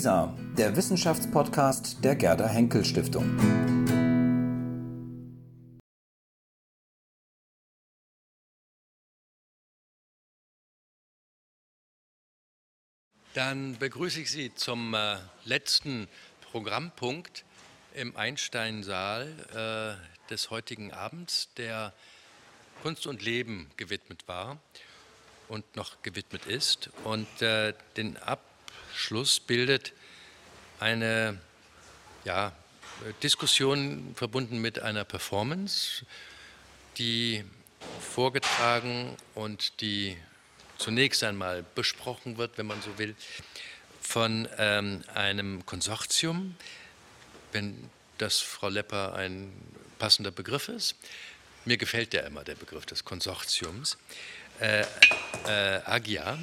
LISA, der Wissenschaftspodcast der Gerda Henkel Stiftung. Dann begrüße ich Sie zum äh, letzten Programmpunkt im Einstein-Saal äh, des heutigen Abends, der Kunst und Leben gewidmet war und noch gewidmet ist. Und äh, den Abschluss bildet eine ja, Diskussion verbunden mit einer Performance, die vorgetragen und die zunächst einmal besprochen wird, wenn man so will, von ähm, einem Konsortium, wenn das Frau Lepper ein passender Begriff ist. Mir gefällt ja immer der Begriff des Konsortiums, äh, äh, AGIA,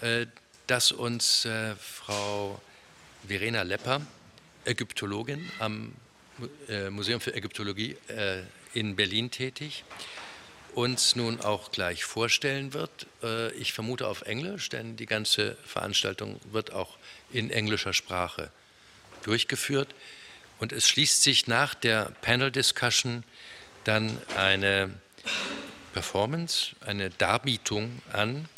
äh, das uns äh, Frau Verena Lepper, Ägyptologin am äh, Museum für Ägyptologie äh, in Berlin tätig, uns nun auch gleich vorstellen wird. Äh, ich vermute auf Englisch, denn die ganze Veranstaltung wird auch in englischer Sprache durchgeführt. Und es schließt sich nach der Panel Discussion dann eine Performance, eine Darbietung an,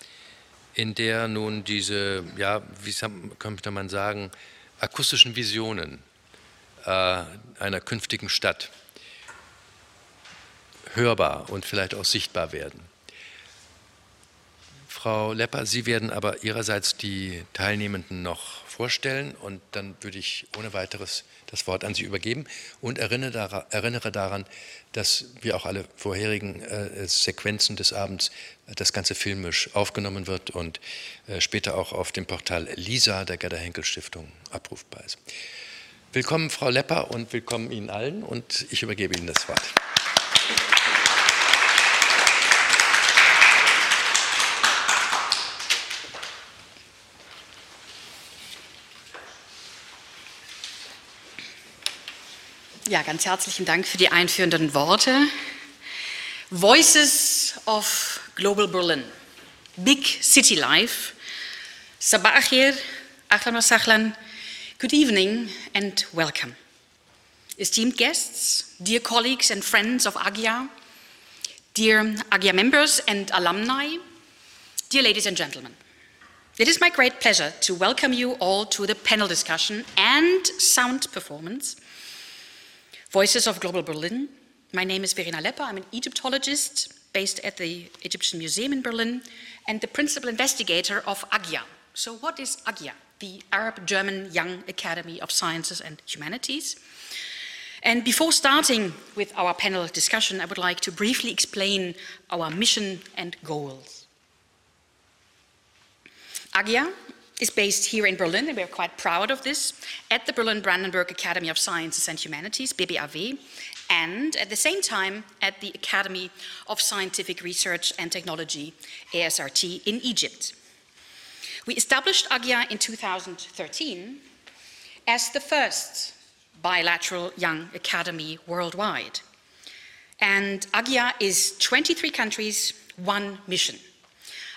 in der nun diese, ja, wie könnte man sagen, akustischen Visionen äh, einer künftigen Stadt hörbar und vielleicht auch sichtbar werden. Frau Lepper, Sie werden aber Ihrerseits die Teilnehmenden noch vorstellen und dann würde ich ohne weiteres das Wort an Sie übergeben und erinnere daran, dass wie auch alle vorherigen äh, Sequenzen des Abends äh, das Ganze filmisch aufgenommen wird und äh, später auch auf dem Portal LISA der Gerda Henkel Stiftung abrufbar ist. Willkommen, Frau Lepper, und willkommen Ihnen allen und ich übergebe Ihnen das Wort. Ja, ganz herzlichen Dank für die einführenden Worte. Voices of Global Berlin, Big City Life. Sabah khair, ahlan good evening and welcome. Esteemed guests, dear colleagues and friends of AGYA, dear AGYA members and alumni, dear ladies and gentlemen. It is my great pleasure to welcome you all to the panel discussion and sound performance Voices of Global Berlin. My name is Verena Lepper. I'm an Egyptologist based at the Egyptian Museum in Berlin and the principal investigator of AGYA. So, what is AGYA? The Arab German Young Academy of Sciences and Humanities. And before starting with our panel discussion, I would like to briefly explain our mission and goals. AGYA is based here in Berlin, and we're quite proud of this, at the Berlin Brandenburg Academy of Sciences and Humanities, BBAW, and at the same time at the Academy of Scientific Research and Technology, ASRT, in Egypt. We established AGYA in 2013 as the first bilateral young academy worldwide. And AGYA is 23 countries, one mission.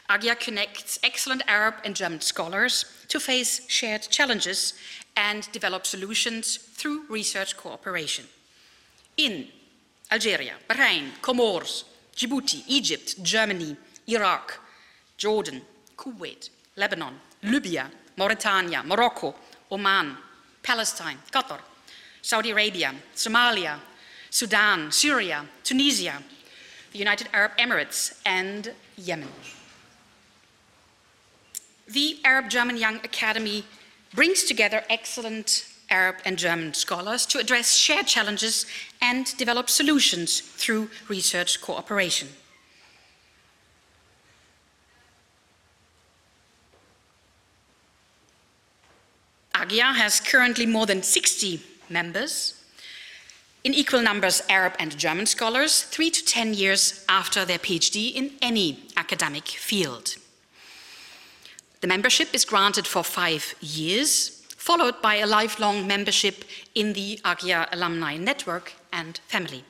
AGYA connects excellent Arab and German scholars to face shared challenges and develop solutions through research cooperation. In Algeria, Bahrain, Comoros, Djibouti, Egypt, Germany, Iraq, Jordan, Kuwait, Lebanon, Libya, Mauritania, Morocco, Oman, Palestine, Qatar, Saudi Arabia, Somalia, Sudan, Syria, Tunisia, the United Arab Emirates, and Yemen the Arab German Young Academy brings together excellent Arab and German scholars to address shared challenges and develop solutions through research cooperation. AGYA has currently more than 60 members, in equal numbers Arab and German scholars, three to 10 years after their PhD in any academic field. The membership is granted for five years, followed by a lifelong membership in the AGYA alumni network and family.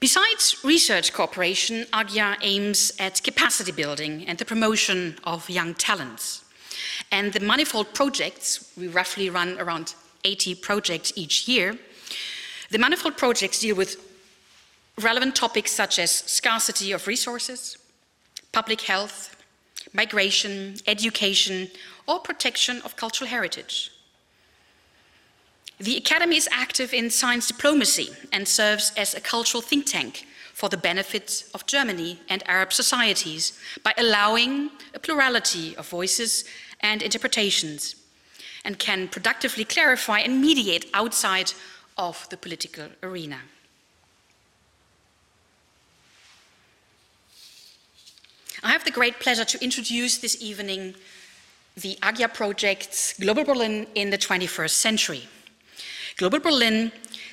Besides research cooperation, AGYA aims at capacity building and the promotion of young talents. And the manifold projects, we roughly run around 80 projects each year. The manifold projects deal with relevant topics such as scarcity of resources, public health, migration, education, or protection of cultural heritage. The Academy is active in science diplomacy and serves as a cultural think tank for the benefit of Germany and Arab societies by allowing a plurality of voices and interpretations and can productively clarify and mediate outside of the political arena. I have the great pleasure to introduce this evening the AGYA project's Global Berlin in the 21st Century. Global Berlin,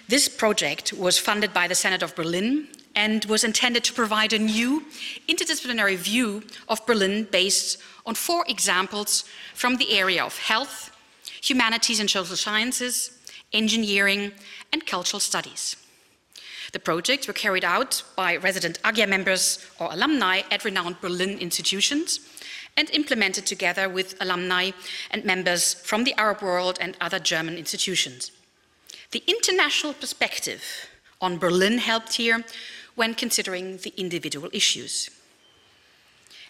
this project was funded by the Senate of Berlin and was intended to provide a new interdisciplinary view of Berlin based on four examples from the area of health, humanities and social sciences, engineering, and cultural studies. The projects were carried out by resident AGYA members or alumni at renowned Berlin institutions and implemented together with alumni and members from the Arab world and other German institutions. The international perspective on Berlin helped here when considering the individual issues.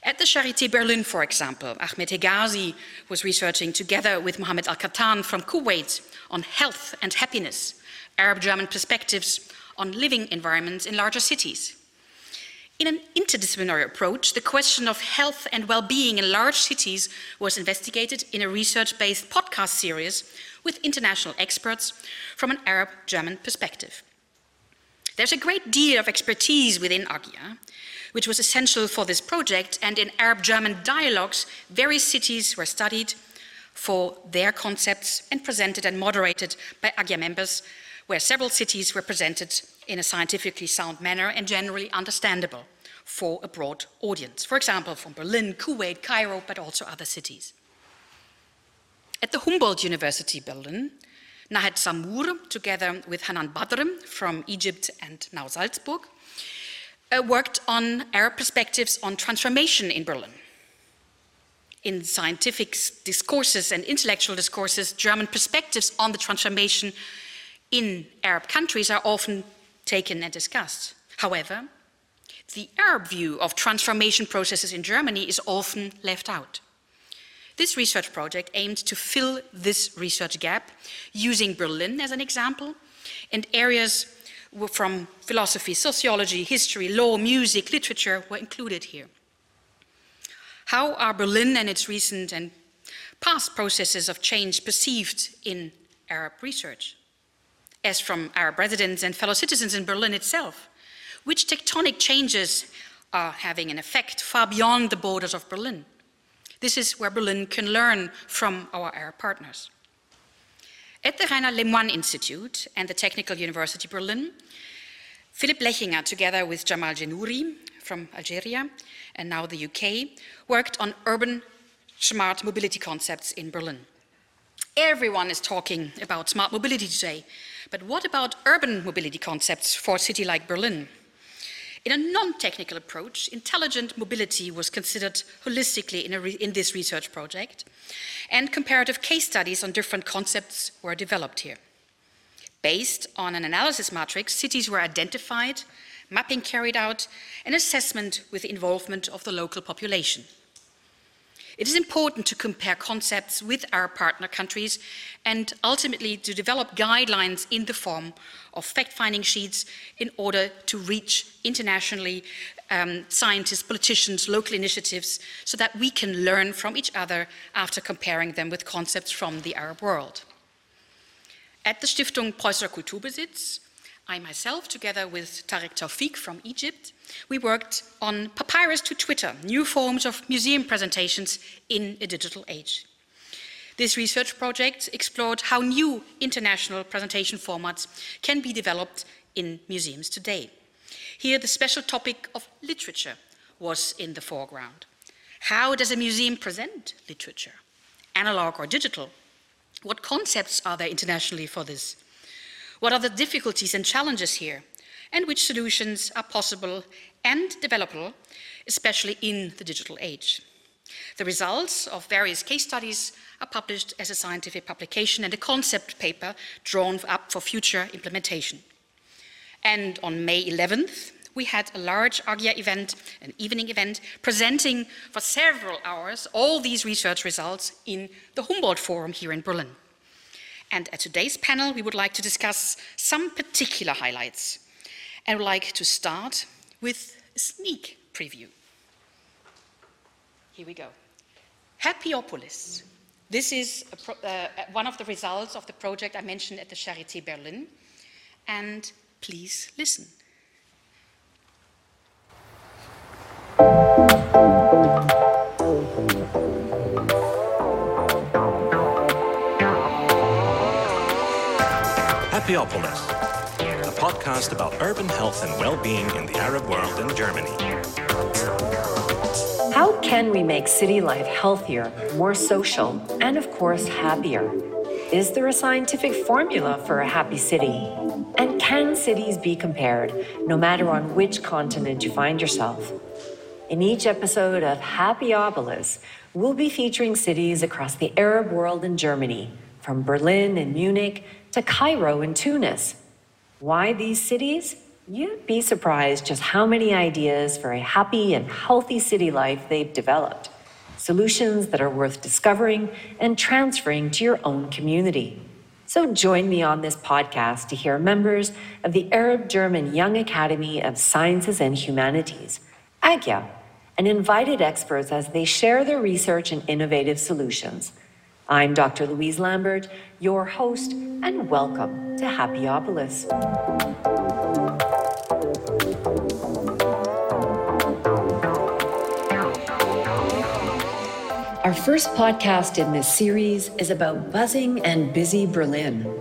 At the Charité Berlin, for example, Ahmed Hegazy was researching together with Mohammed Al Khattan from Kuwait on health and happiness, Arab German perspectives on living environments in larger cities. In an interdisciplinary approach, the question of health and well being in large cities was investigated in a research based podcast series with international experts from an Arab German perspective. There's a great deal of expertise within AGYA, which was essential for this project, and in Arab German dialogues, various cities were studied for their concepts and presented and moderated by AGYA members where several cities were presented in a scientifically sound manner and generally understandable for a broad audience. For example, from Berlin, Kuwait, Cairo, but also other cities. At the Humboldt University Berlin, Nahed Samour, together with Hanan Badr from Egypt and now Salzburg, uh, worked on Arab perspectives on transformation in Berlin. In scientific discourses and intellectual discourses, German perspectives on the transformation in Arab countries are often taken and discussed. However, the Arab view of transformation processes in Germany is often left out. This research project aimed to fill this research gap using Berlin as an example and areas from philosophy, sociology, history, law, music, literature were included here. How are Berlin and its recent and past processes of change perceived in Arab research? As from Arab residents and fellow citizens in Berlin itself, which tectonic changes are having an effect far beyond the borders of Berlin. This is where Berlin can learn from our Arab partners. At the Rainer Lemoine Institute and the Technical University Berlin, Philipp Blechinger, together with Jamal Genouri from Algeria and now the UK, worked on urban smart mobility concepts in Berlin. Everyone is talking about smart mobility today, but what about urban mobility concepts for a city like Berlin? In a non-technical approach, intelligent mobility was considered holistically in, re in, this research project, and comparative case studies on different concepts were developed here. Based on an analysis matrix, cities were identified, mapping carried out, and assessment with the involvement of the local population. It is important to compare concepts with our partner countries and ultimately to develop guidelines in the form of fact-finding sheets in order to reach internationally um, scientists, politicians, local initiatives, so that we can learn from each other after comparing them with concepts from the Arab world. At the Stiftung Preußischer Kulturbesitz, I myself, together with Tarek Tawfik from Egypt, we worked on Papyrus to Twitter, new forms of museum presentations in a digital age. This research project explored how new international presentation formats can be developed in museums today. Here, the special topic of literature was in the foreground. How does a museum present literature, analog or digital? What concepts are there internationally for this? What are the difficulties and challenges here? And which solutions are possible and developable, especially in the digital age? The results of various case studies are published as a scientific publication and a concept paper drawn up for future implementation. And on May 11th, we had a large AGYA event, an evening event, presenting for several hours all these research results in the Humboldt Forum here in Berlin. And at today's panel, we would like to discuss some particular highlights. And would like to start with a sneak preview. Here we go. Happyopolis. This is pro, uh, one of the results of the project I mentioned at the Charité Berlin. And please listen. Happyopolis, a podcast about urban health and well-being in the Arab world and Germany. How can we make city life healthier, more social, and of course, happier? Is there a scientific formula for a happy city? And can cities be compared, no matter on which continent you find yourself? In each episode of Happyopolis, we'll be featuring cities across the Arab world and Germany, from Berlin and Munich to Cairo and Tunis. Why these cities? You'd be surprised just how many ideas for a happy and healthy city life they've developed. Solutions that are worth discovering and transferring to your own community. So join me on this podcast to hear members of the Arab German Young Academy of Sciences and Humanities, AGYA, and invited experts as they share their research and innovative solutions. I'm Dr. Louise Lambert, your host, and welcome to Happyopolis. Our first podcast in this series is about buzzing and busy Berlin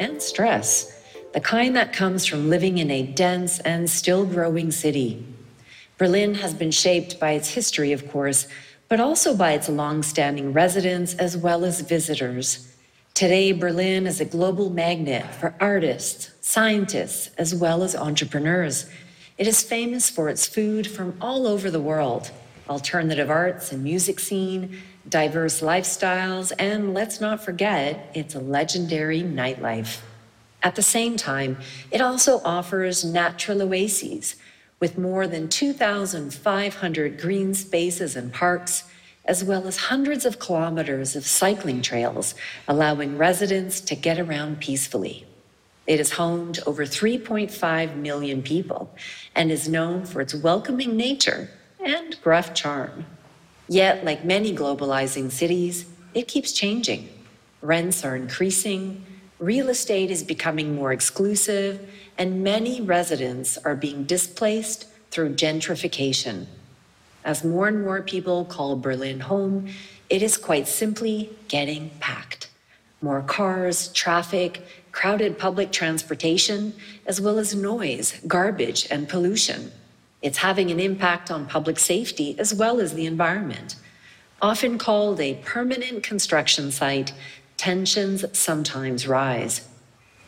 and stress, the kind that comes from living in a dense and still growing city. Berlin has been shaped by its history, of course, but also by its long-standing residents as well as visitors. Today, Berlin is a global magnet for artists, scientists, as well as entrepreneurs. It is famous for its food from all over the world, alternative arts and music scene, diverse lifestyles, and let's not forget its a legendary nightlife. At the same time, it also offers natural oases with more than 2,500 green spaces and parks, as well as hundreds of kilometers of cycling trails, allowing residents to get around peacefully. It is home to over 3.5 million people and is known for its welcoming nature and gruff charm. Yet, like many globalizing cities, it keeps changing. Rents are increasing, real estate is becoming more exclusive, and many residents are being displaced through gentrification. As more and more people call Berlin home, it is quite simply getting packed. More cars, traffic, crowded public transportation, as well as noise, garbage, and pollution. It's having an impact on public safety as well as the environment. Often called a permanent construction site, tensions sometimes rise.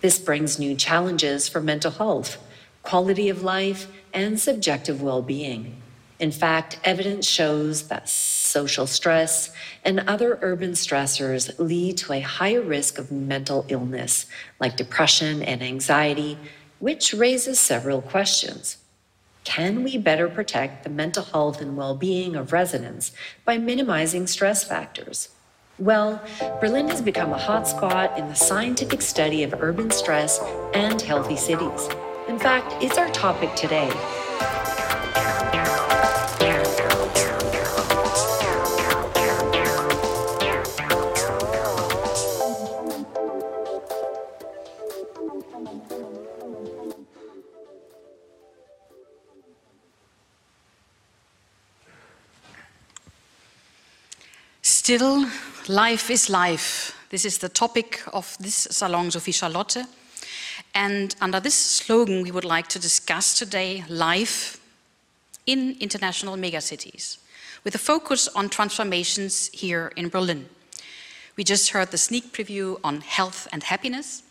This brings new challenges for mental health, quality of life, and subjective well being. In fact, evidence shows that social stress and other urban stressors lead to a higher risk of mental illness, like depression and anxiety, which raises several questions. Can we better protect the mental health and well being of residents by minimizing stress factors? Well, Berlin has become a hotspot in the scientific study of urban stress and healthy cities. In fact, it's our topic today. Still, life is life. This is the topic of this Salon Sophie Charlotte. And under this slogan, we would like to discuss today life in international megacities, with a focus on transformations here in Berlin. We just heard the sneak preview on health and happiness.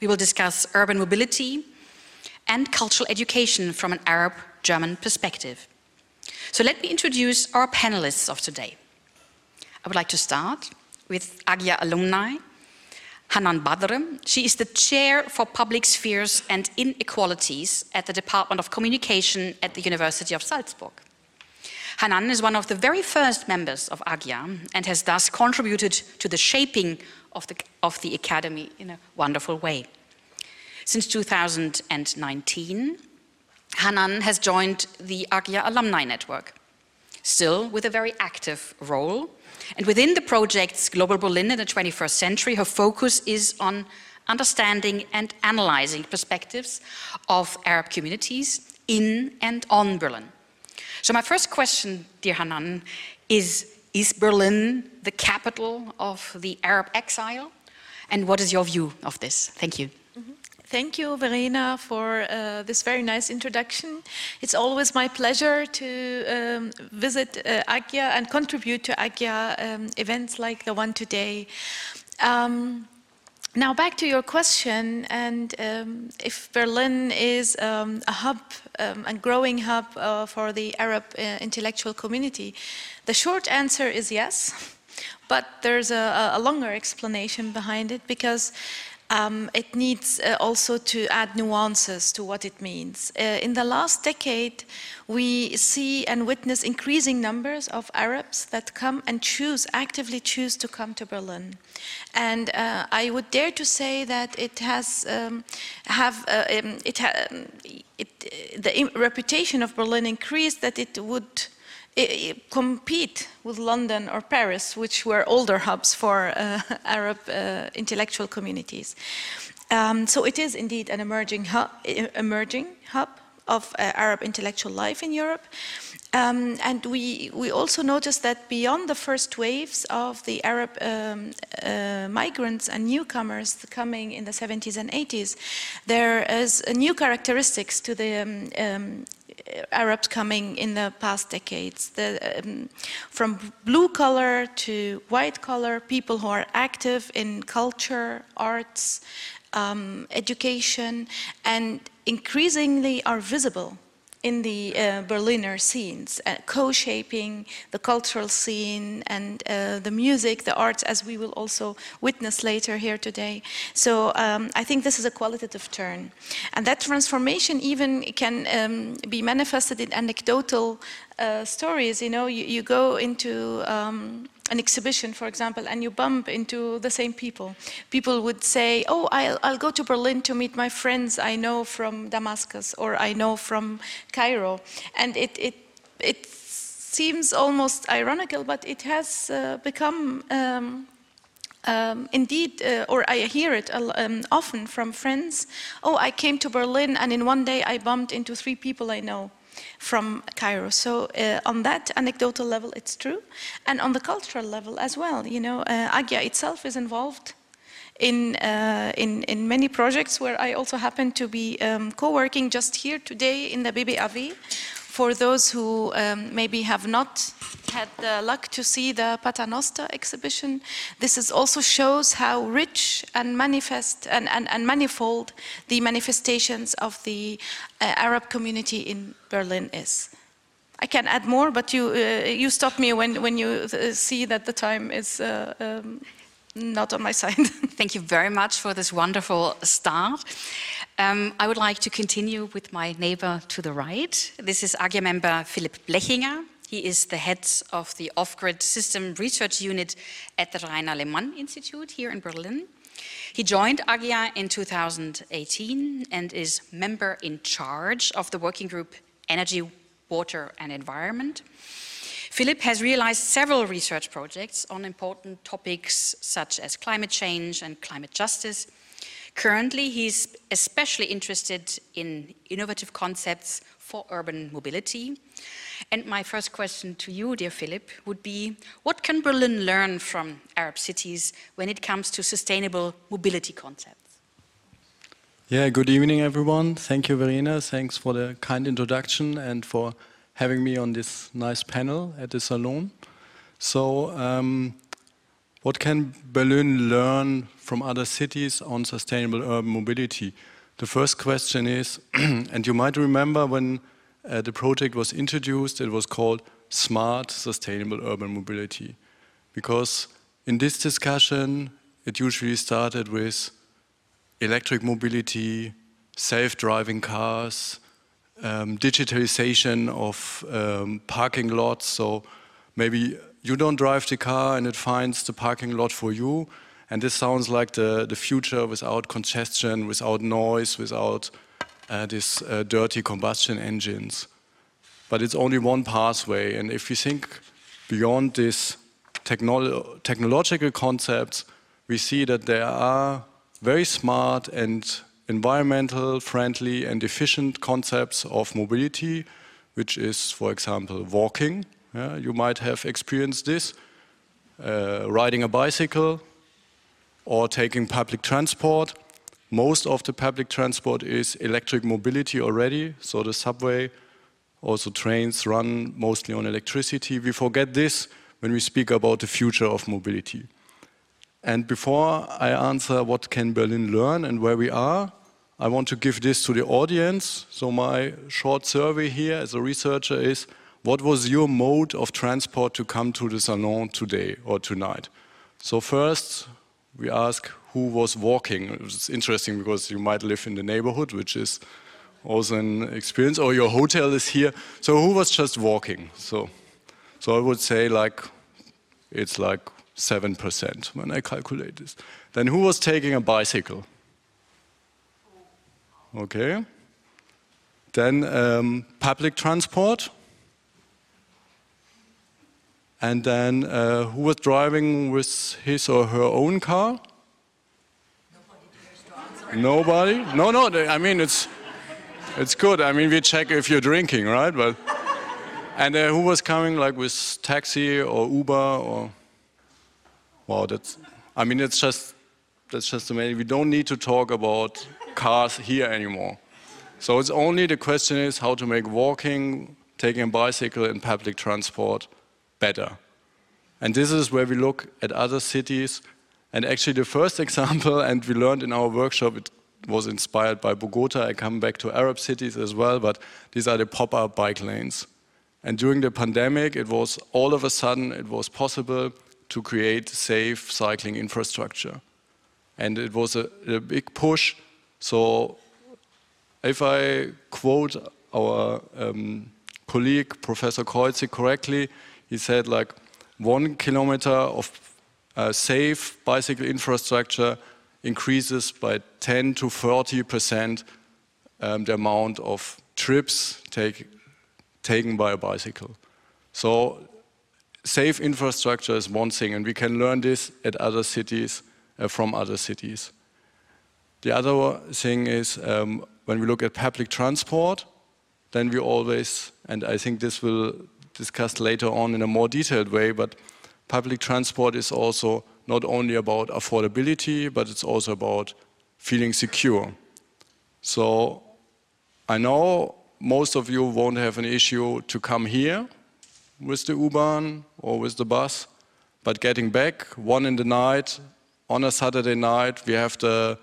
We will discuss urban mobility and cultural education from an Arab German perspective. So let me introduce our panelists of today. I would like to start with AGYA alumni, Hanan Badr. She is the chair for public spheres and inequalities at the Department of Communication at the University of Salzburg. Hanan is one of the very first members of AGYA and has thus contributed to the shaping of the, of the academy in a wonderful way. Since 2019, Hanan has joined the AGYA Alumni Network, still with a very active role. And within the project's Global Berlin in the 21st century, her focus is on understanding and analyzing perspectives of Arab communities in and on Berlin. So my first question, dear Hanan, is, is Berlin the capital of the Arab exile? And what is your view of this? Thank you. Thank you, Verena, for uh, this very nice introduction. It's always my pleasure to um, visit uh, AGYA and contribute to AGYA um, events like the one today. Um, now back to your question, and um, if Berlin is um, a hub, um, a growing hub uh, for the Arab uh, intellectual community, the short answer is yes, but there's a, a longer explanation behind it because um, it needs uh, also to add nuances to what it means. Uh, in the last decade, we see and witness increasing numbers of Arabs that come and choose, actively choose to come to Berlin. And uh, I would dare to say that it has um, have uh, um, it, ha it the reputation of Berlin increased that it would compete with London or Paris, which were older hubs for uh, Arab uh, intellectual communities. Um, so it is indeed an emerging hub, emerging hub of uh, Arab intellectual life in Europe. Um, and we, we also noticed that beyond the first waves of the Arab um, uh, migrants and newcomers coming in the 70s and 80s, there is new characteristics to the um, um Arabs coming in the past decades. The, um, from blue collar to white collar, people who are active in culture, arts, um, education, and increasingly are visible in the uh, Berliner scenes, uh, co-shaping the cultural scene and uh, the music, the arts, as we will also witness later here today. So um, I think this is a qualitative turn. And that transformation even can um, be manifested in anecdotal uh, stories. You know, you, you go into um, an exhibition, for example, and you bump into the same people. People would say, oh, I'll, I'll, go to Berlin to meet my friends I know from Damascus or I know from Cairo. And it, it, it seems almost ironical, but it has uh, become um, um, indeed, uh, or I hear it um, often from friends, oh, I came to Berlin and in one day I bumped into three people I know from Cairo. So uh, on that anecdotal level, it's true. And on the cultural level as well, you know, uh, AGYA itself is involved in, uh, in, in, many projects where I also happen to be um, co-working just here today in the BBAW for those who um, maybe have not had the luck to see the Paternoster exhibition, this is also shows how rich and manifest and, and, and manifold the manifestations of the uh, Arab community in Berlin is. I can add more, but you, uh, you stop me when, when you uh, see that the time is uh, um, not on my side. Thank you very much for this wonderful start. Um, I would like to continue with my neighbor to the right. This is AGYA member Philipp Blechinger. He is the head of the Off-Grid System Research Unit at the Rainer Lemoine Institute here in Berlin. He joined AGYA in 2018 and is member in charge of the working group Energy, Water and Environment. Philip has realized several research projects on important topics such as climate change and climate justice. Currently, he's especially interested in innovative concepts for urban mobility. And my first question to you, dear Philip, would be, what can Berlin learn from Arab cities when it comes to sustainable mobility concepts? Yeah, good evening, everyone. Thank you, Verena. Thanks for the kind introduction and for having me on this nice panel at the Salon. So, um, what can Berlin learn from other cities on sustainable urban mobility? The first question is, and you might remember when uh, the project was introduced, it was called Smart Sustainable Urban Mobility. because in this discussion, it usually started with electric mobility, self-driving cars, um, digitalization of um, parking lots. So maybe you don't drive the car and it finds the parking lot for you. And this sounds like the, the future without congestion, without noise, without uh, these uh, dirty combustion engines. But it's only one pathway. And if you think beyond these technolo technological concepts, we see that there are very smart and environmental friendly and efficient concepts of mobility, which is, for example, walking. Yeah, you might have experienced this, uh, riding a bicycle or taking public transport. Most of the public transport is electric mobility already, so the subway, also trains run mostly on electricity. We forget this when we speak about the future of mobility. And before I answer what can Berlin learn and where we are, I want to give this to the audience. So my short survey here as a researcher is, what was your mode of transport to come to the salon today or tonight? So first, we ask who was walking. It's interesting because you might live in the neighborhood, which is also an experience, or your hotel is here. So who was just walking? So, so I would say like, it's like 7% when I calculate this. Then who was taking a bicycle? Okay. Then um, public transport. And then uh, who was driving with his or her own car? Nobody? No, no, I mean, it's, it's good. I mean, we check if you're drinking, right? But, and uh, who was coming like with taxi or Uber or? Wow, that's, I mean, it's just, that's just amazing. We don't need to talk about cars here anymore. So it's only the question is how to make walking, taking a bicycle and public transport better. And this is where we look at other cities. And actually the first example, and we learned in our workshop, it was inspired by Bogota. I come back to Arab cities as well, but these are the pop-up bike lanes. And during the pandemic, it was all of a sudden, it was possible to create safe cycling infrastructure. And it was a, a big push. So if I quote our um, colleague, Professor Creutzig, correctly, he said like one kilometer of uh, safe bicycle infrastructure increases by 10 to 40 percent um, the amount of trips take, taken by a bicycle. So safe infrastructure is one thing, and we can learn this at other cities, uh, from other cities. The other thing is um, when we look at public transport, then we always, and I think this will discuss later on in a more detailed way, but public transport is also not only about affordability, but it's also about feeling secure. So I know most of you won't have an issue to come here with the U-Bahn or with the bus, but getting back one in the night on a Saturday night, we have the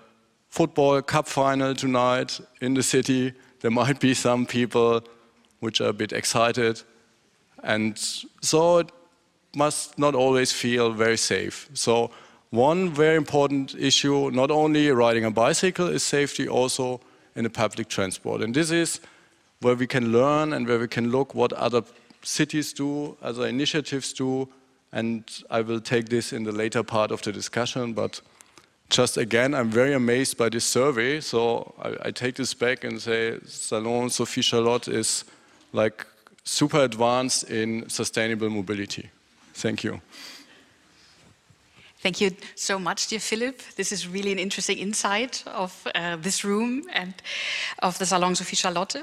football cup final tonight in the city. There might be some people which are a bit excited, and so it must not always feel very safe. So one very important issue, not only riding a bicycle is safety, also in the public transport. And this is where we can learn and where we can look what other cities do, other initiatives do, and I will take this in the later part of the discussion, but just again, I'm very amazed by this survey, so I, I take this back and say Salon Sophie Charlotte is like super advanced in sustainable mobility. Thank you. Thank you so much, dear Philip. This is really an interesting insight of uh, this room and of the Salon Sophie Charlotte.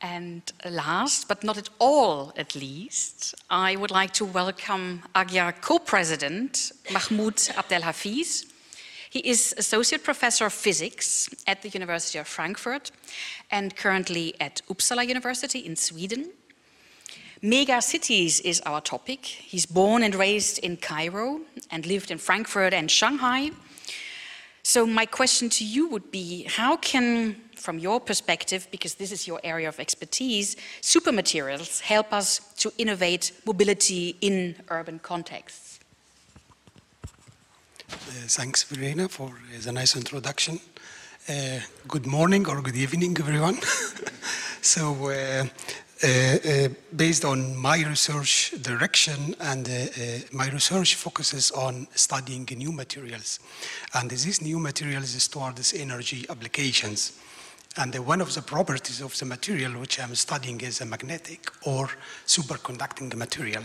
And last, but not at all at least, I would like to welcome AGYA co-president Mahmoud Abdel-Hafiez. He is Associate Professor of Physics at the University of Frankfurt and currently at Uppsala University in Sweden. Mega cities is our topic. He's born and raised in Cairo and lived in Frankfurt and Shanghai. So my question to you would be, how can from your perspective, because this is your area of expertise, supermaterials help us to innovate mobility in urban contexts? thanks, Verena, for uh, the nice introduction. Uh, good morning or good evening, everyone. so, uh, uh, uh, Uh, uh, based on my research direction, and uh, my research focuses on studying new materials. And these new materials is towards energy applications. And one of the properties of the material which I'm studying is a magnetic or superconducting material.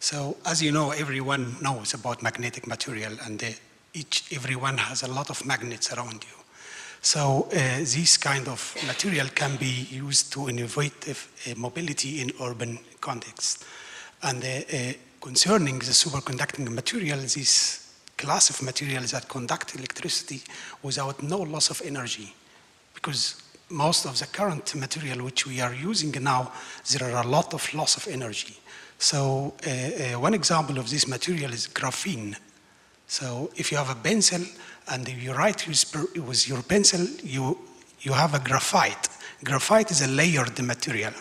So as you know, everyone knows about magnetic material and each, everyone has a lot of magnets around you. So uh, this kind of material can be used to innovative uh, mobility in urban context. And uh, uh, concerning the superconducting material, this class of materials that conduct electricity without no loss of energy. Because most of the current material which we are using now, there are a lot of loss of energy. So uh, uh, one example of this material is graphene. So if you have a pencil and if you write with your pencil, you, you have a graphite. Graphite is a layered material.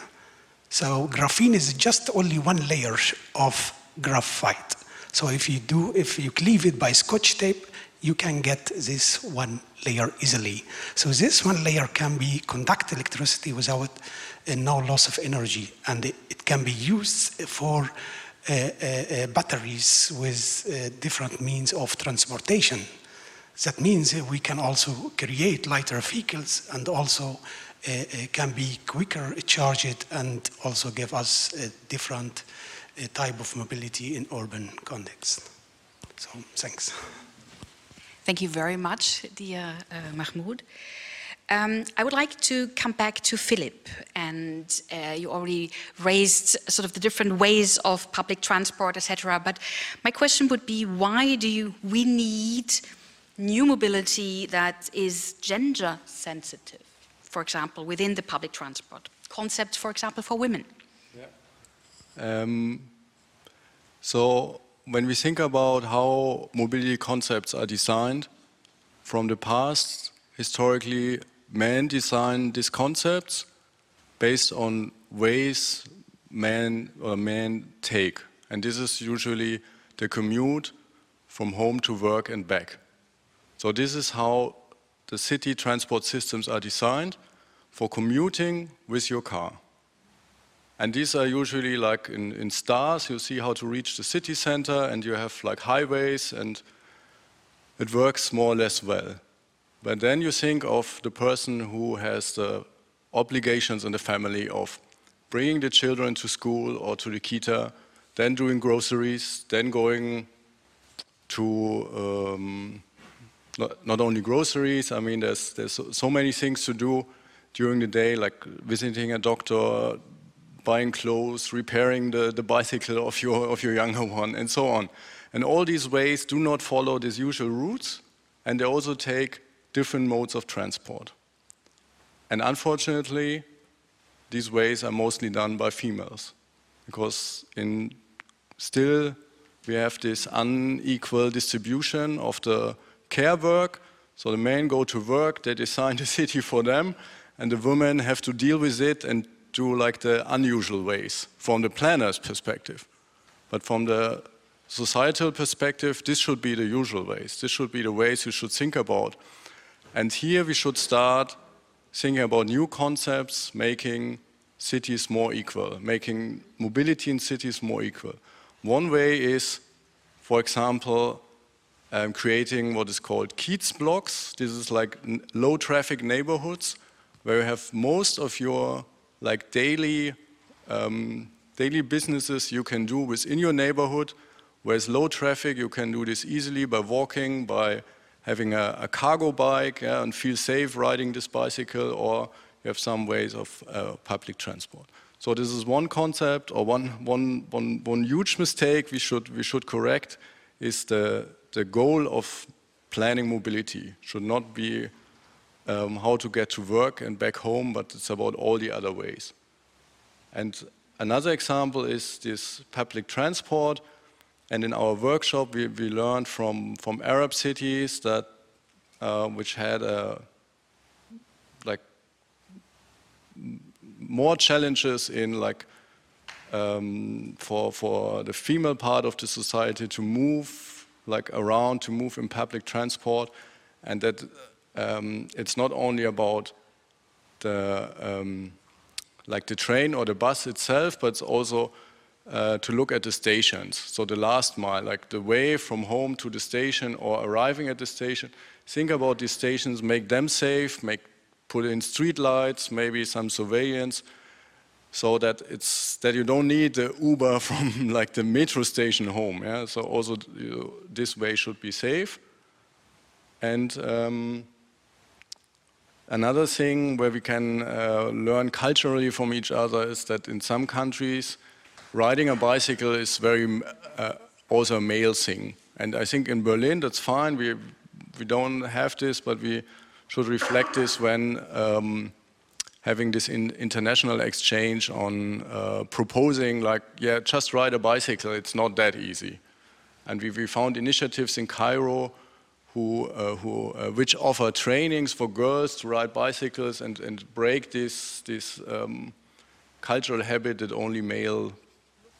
So graphene is just only one layer of graphite. So if you do, if you cleave it by scotch tape, you can get this one layer easily. So this one layer can be conduct electricity without uh, no loss of energy, and it, it can be used for uh, uh, batteries with different means of transportation. That means we can also create lighter vehicles and also uh, can be quicker charged and also give us a different type of mobility in urban context. So, thanks. Thank you very much, dear uh, Mahmoud. Um, I would like to come back to Philip, and uh, you already raised sort of the different ways of public transport, etc. But my question would be, why do you, we need new mobility that is gender sensitive, for example, within the public transport? Concepts, for example, for women. Yeah. Um, so when we think about how mobility concepts are designed from the past, historically men design these concepts based on ways men or men take. And this is usually the commute from home to work and back. So this is how the city transport systems are designed for commuting with your car. And these are usually like in, in stars, you see how to reach the city center and you have like highways and it works more or less well. But then you think of the person who has the obligations in the family of bringing the children to school or to the kita, then doing groceries, then going to um, not, not, only groceries, I mean, there's, there's so, so many things to do during the day, like visiting a doctor, buying clothes, repairing the, the bicycle of your, of your younger one, and so on. And all these ways do not follow these usual routes, and they also take different modes of transport. And unfortunately, these ways are mostly done by females because in still we have this unequal distribution of the care work. So the men go to work, they design the city for them, and the women have to deal with it and do like the unusual ways from the planner's perspective. But from the societal perspective, this should be the usual ways. This should be the ways you should think about. And here we should start thinking about new concepts, making cities more equal, making mobility in cities more equal. One way is, for example, um, creating what is called Kiezblocks. This is like low traffic neighborhoods where you have most of your like daily um, daily businesses you can do within your neighborhood. Whereas low traffic, you can do this easily by walking, by having a, a cargo bike yeah, and feel safe riding this bicycle, or you have some ways of uh, public transport. So this is one concept, or one, one, one, one huge mistake we should, we should correct is the, the goal of planning mobility should not be um, how to get to work and back home, but it's about all the other ways. And another example is this public transport. And in our workshop, we, we learned from, from Arab cities that uh, which had a, like more challenges in like um, for for the female part of the society to move like around to move in public transport, and that um, it's not only about the um, like the train or the bus itself, but it's also uh, to look at the stations. So the last mile, like the way from home to the station or arriving at the station. Think about these stations, make them safe, make put in street lights, maybe some surveillance, so that it's that you don't need the Uber from like the metro station home. Yeah? So also you, this way should be safe. And um, another thing where we can uh, learn culturally from each other is that in some countries, riding a bicycle is very uh, also a male thing. And I think in Berlin that's fine. We we don't have this, but we should reflect this when um, having this in international exchange on uh, proposing like, yeah, just ride a bicycle. It's not that easy. And we, we found initiatives in Cairo who, uh, who, uh, which offer trainings for girls to ride bicycles and, and break this, this um, cultural habit that only male,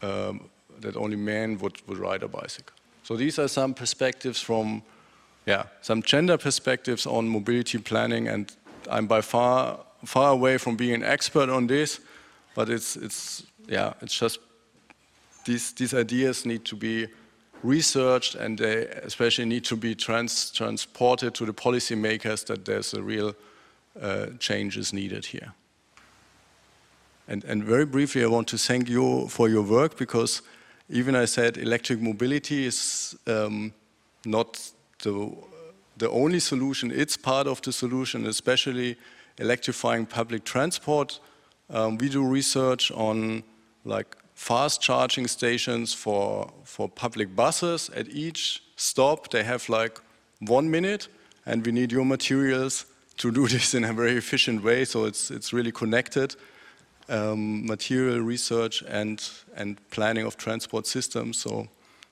um, that only men would, would ride a bicycle. So these are some perspectives from yeah, some gender perspectives on mobility planning, and I'm by far far away from being an expert on this, but it's it's yeah, it's just these these ideas need to be researched, and they especially need to be trans transported to the policymakers that there's a real uh, change is needed here. And and very briefly, I want to thank you for your work because even I said electric mobility is um, not the, the only solution. It's part of the solution, especially electrifying public transport. Um, we do research on like fast charging stations for, for public buses. At each stop, they have like one minute, and we need your materials to do this in a very efficient way. So it's, it's really connected. Um, material research and, and planning of transport systems. So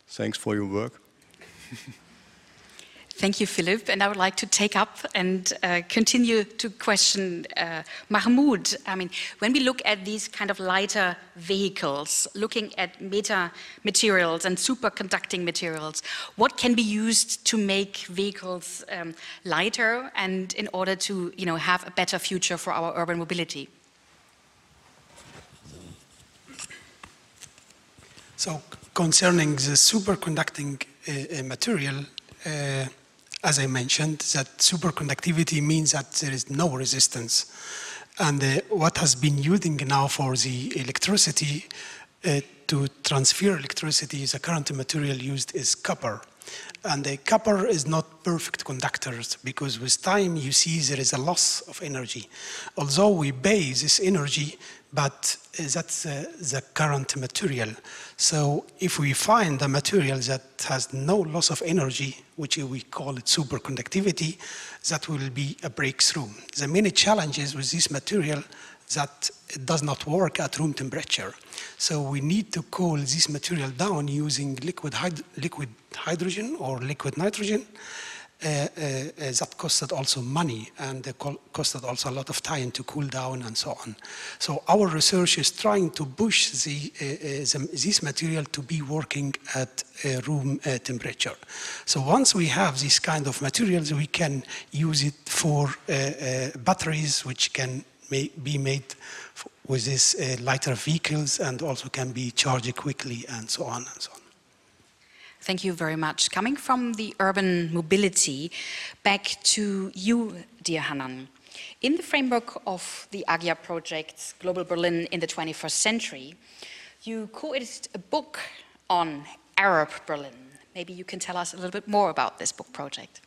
thanks for your work. Thank you, Philipp. And I would like to take up and uh, continue to question uh, Mahmoud. I mean, when we look at these kind of lighter vehicles, looking at meta materials and superconducting materials, what can be used to make vehicles um, lighter and in order to you know, have a better future for our urban mobility? So concerning the superconducting uh, uh material, uh, as I mentioned, that superconductivity means that there is no resistance. And uh, what has been using now for the electricity uh, to transfer electricity, the current material used is copper. And the copper is not perfect conductors because with time you see there is a loss of energy. Although we base this energy but that's uh, the current material. So if we find a material that has no loss of energy, which we call it superconductivity, that will be a breakthrough. The many challenges with this material that it does not work at room temperature. So we need to cool this material down using liquid, hyd liquid hydrogen or liquid nitrogen uh, uh, Uh, uh, uh, that costed also money and costed also a lot of time to cool down and so on. So our research is trying to push the, uh, the, this material to be working at room temperature. So once we have this kind of materials, we can use it for batteries which can be made with these uh, lighter vehicles and also can be charged quickly and so on and so on. Thank you very much. Coming from the urban mobility, back to you, dear Hanan. In the framework of the AGYA project, Global Berlin in the 21st Century, you co-edited a book on Arab Berlin. Maybe you can tell us a little bit more about this book project.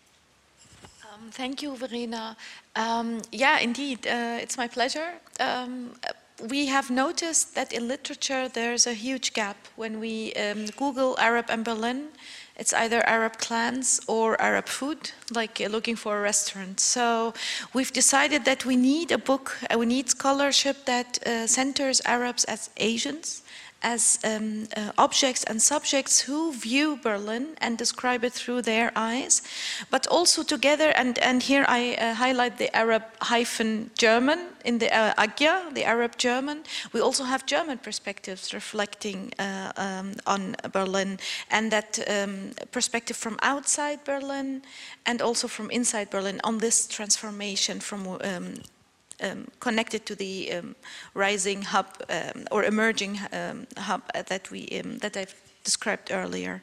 Um, thank you, Verena. Um, yeah, indeed, uh, it's my pleasure. Um, we have noticed that in literature there's a huge gap. When we um, Google Arab and Berlin, it's either Arab clans or Arab food, like uh, looking for a restaurant. So we've decided that we need a book, uh, we need scholarship that uh, centers Arabs as Asians as um, uh, objects and subjects who view Berlin and describe it through their eyes, but also together, and, and here I uh, highlight the Arab hyphen German in the uh, AGYA, the Arab German. We also have German perspectives reflecting uh, um, on Berlin, and that um, perspective from outside Berlin and also from inside Berlin on this transformation from um, connected to the um, rising hub um, or emerging um, hub that we um, that I've described earlier.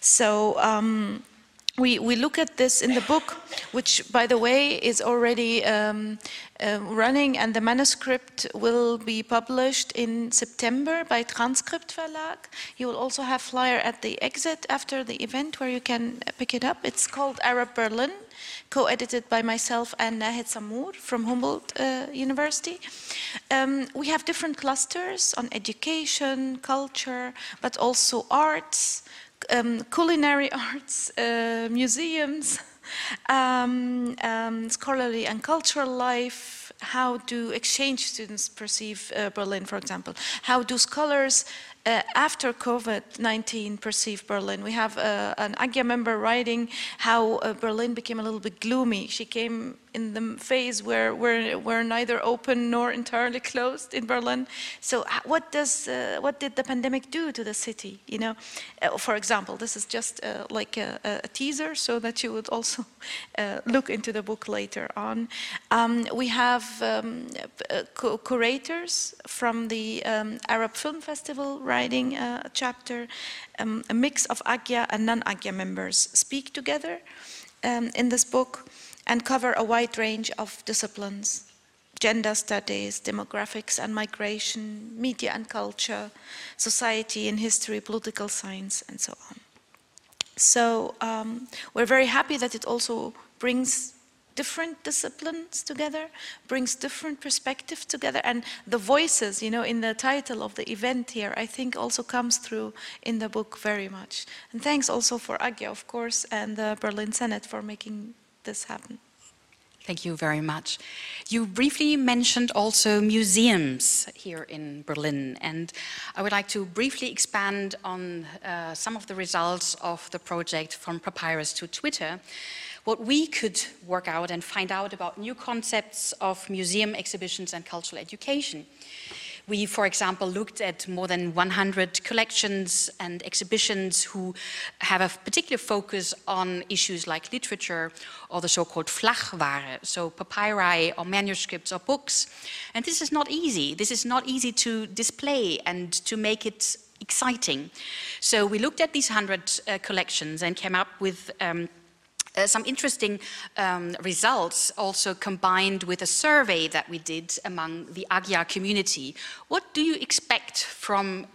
So. We, we look at this in the book, which, by the way, is already uh, running, and the manuscript will be published in September by Transcript Verlag. You will also have flyer at the exit after the event where you can pick it up. It's called Arab Berlin, co-edited by myself and Nahed Samour from Humboldt uh, University. Um, we have different clusters on education, culture, but also arts, um, culinary arts, uh, museums, um, um, scholarly and cultural life, how do exchange students perceive uh, Berlin, for example? How do scholars uh, after COVID-19 perceive Berlin. We have uh, an AGYA member writing how uh, Berlin became a little bit gloomy. She came in the phase where we're, we're neither open nor entirely closed in Berlin. So what does uh, what did the pandemic do to the city? You know, uh, for example, this is just uh, like a, a, teaser, so that you would also uh, look into the book later on. Um, we have um, uh, curators from the um, Arab Film Festival writing a chapter. Um, a mix of AGYA and non-AGYA members speak together um, in this book and cover a wide range of disciplines gender studies, demographics and migration, media and culture, society and history, political science, and so on. So um, we're very happy that it also brings different disciplines together, brings different perspectives together, and the voices, you know, in the title of the event here, I think also comes through in the book very much. And thanks also for AGYA, of course, and the Berlin Senate for making this happen. Thank you very much. You briefly mentioned also museums here in Berlin, and I would like to briefly expand on uh, some of the results of the project from Papyrus to Twitter. What we could work out and find out about new concepts of museum exhibitions and cultural education. We, for example, looked at more than 100 collections and exhibitions who have a particular focus on issues like literature or the so-called Flachware, so papyri or manuscripts or books. And this is not easy. This is not easy to display and to make it exciting. So we looked at these 100 uh, collections and came up with um, uh, some interesting um, results also combined with a survey that we did among the AGYA community. What do you expect from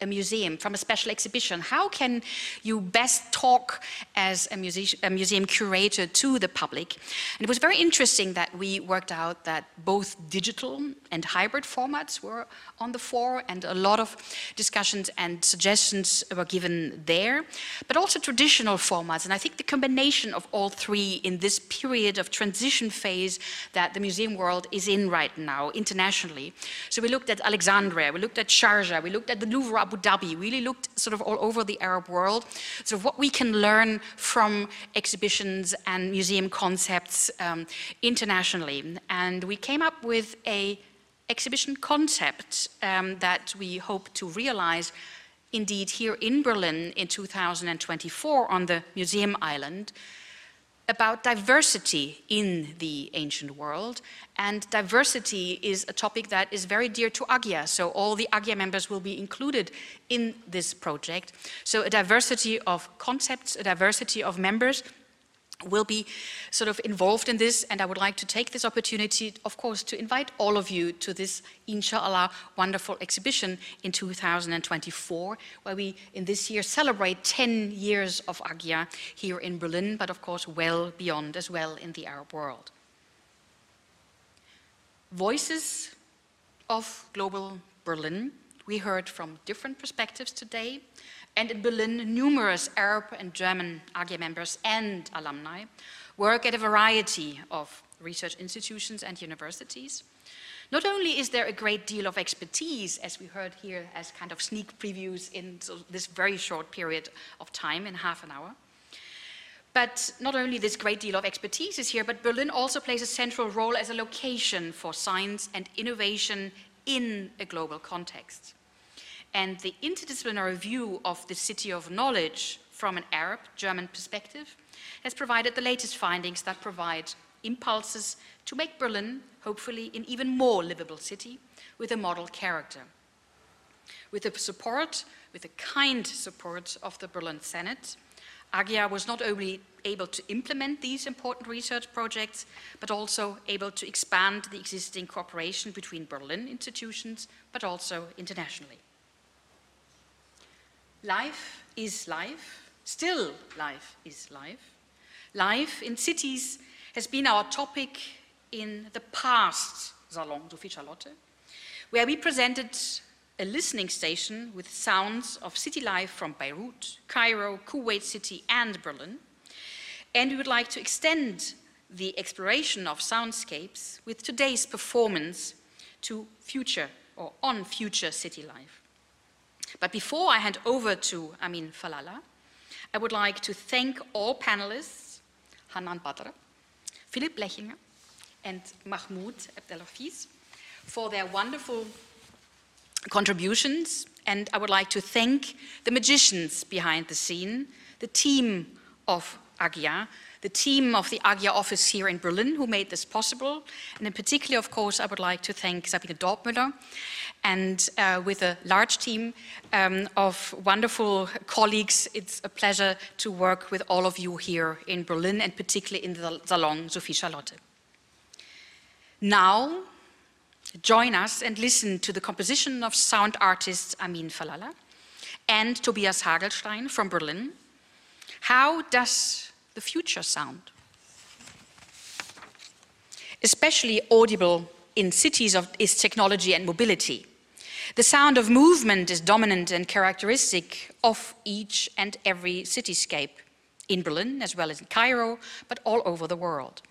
a museum, from a special exhibition? How can you best talk as a, a, museum curator to the public? And it was very interesting that we worked out that both digital and hybrid formats were on the fore and a lot of discussions and suggestions were given there, but also traditional formats. And I think the combination of all three in this period of transition phase that the museum world is in right now internationally. So we looked at Alexandria, we looked at Sharjah, we looked at the Louvre Abu Dhabi, really looked sort of all over the Arab world, sort of what we can learn from exhibitions and museum concepts um, internationally. And we came up with a exhibition concept um, that we hope to realize indeed here in Berlin in 2024 on the Museum Island about diversity in the ancient world. And diversity is a topic that is very dear to AGYA. So all the AGYA members will be included in this project. So a diversity of concepts, a diversity of members, will be sort of involved in this and I would like to take this opportunity of course to invite all of you to this inshallah wonderful exhibition in 2024 where we in this year celebrate 10 years of AGYA here in Berlin but of course well beyond as well in the Arab world. Voices of Global Berlin we heard from different perspectives today and in Berlin, numerous Arab and German AGYA members and alumni work at a variety of research institutions and universities. Not only is there a great deal of expertise, as we heard here as kind of sneak previews in this very short period of time, in half an hour, but not only this great deal of expertise is here, but Berlin also plays a central role as a location for science and innovation in a global context. And the interdisciplinary view of the city of knowledge from an Arab German perspective has provided the latest findings that provide impulses to make Berlin, hopefully, an even more livable city with a model character. With the support, with the kind support of the Berlin Senate, AGYA was not only able to implement these important research projects, but also able to expand the existing cooperation between Berlin institutions, but also internationally. Life is life, still life is life. Life in cities has been our topic in the past Salon Sophie Charlotte, where we presented a listening station with sounds of city life from Beirut, Cairo, Kuwait City, and Berlin. And we would like to extend the exploration of soundscapes with today's performance to future or on future city life. But before I hand over to Amin Fallaha, I would like to thank all panelists, Hanan Badr, Philipp Blechinger, and Mahmoud Abdel-Hafiez, for their wonderful contributions. And I would like to thank the magicians behind the scene, the team of AGYA, the team of the AGYA office here in Berlin who made this possible. And in particular, of course, I would like to thank Sabine Dortmüller and uh, with a large team um, of wonderful colleagues. It's a pleasure to work with all of you here in Berlin and particularly in the Salon Sophie Charlotte. Now, join us and listen to the composition of sound artist Amin Fallaha and Tobias Hagelstein from Berlin. How does the future sound? Especially audible in cities of its technology and mobility. The sound of movement is dominant and characteristic of each and every cityscape in Berlin as well as in Cairo, but all over the world.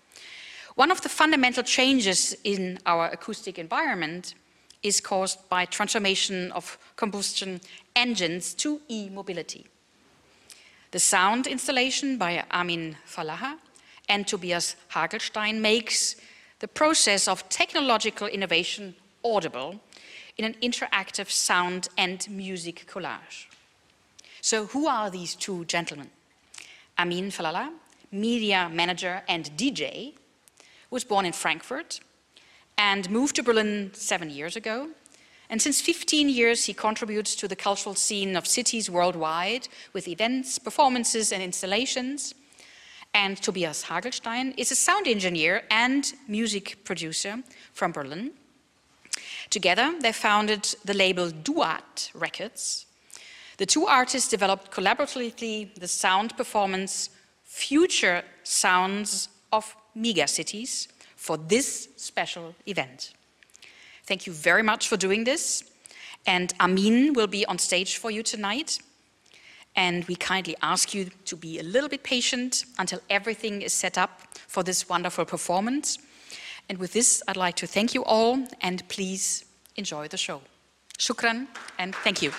One of the fundamental changes in our acoustic environment is caused by transformation of combustion engines to e-mobility. The sound installation by Amin Fallaha and Tobias Hagelstein makes the process of technological innovation audible in an interactive sound and music collage. So who are these two gentlemen? Amin Fallaha, media manager and DJ, was born in Frankfurt and moved to Berlin seven years ago. And since 15 years, he contributes to the cultural scene of cities worldwide with events, performances, and installations. And Tobias Hagelstein is a sound engineer and music producer from Berlin. Together, they founded the label Duat Records. The two artists developed collaboratively the sound performance Future Sounds of megacities for this special event. Thank you very much for doing this. And Amin will be on stage for you tonight. And we kindly ask you to be a little bit patient until everything is set up for this wonderful performance. And with this, I'd like to thank you all and please enjoy the show. Shukran and thank you.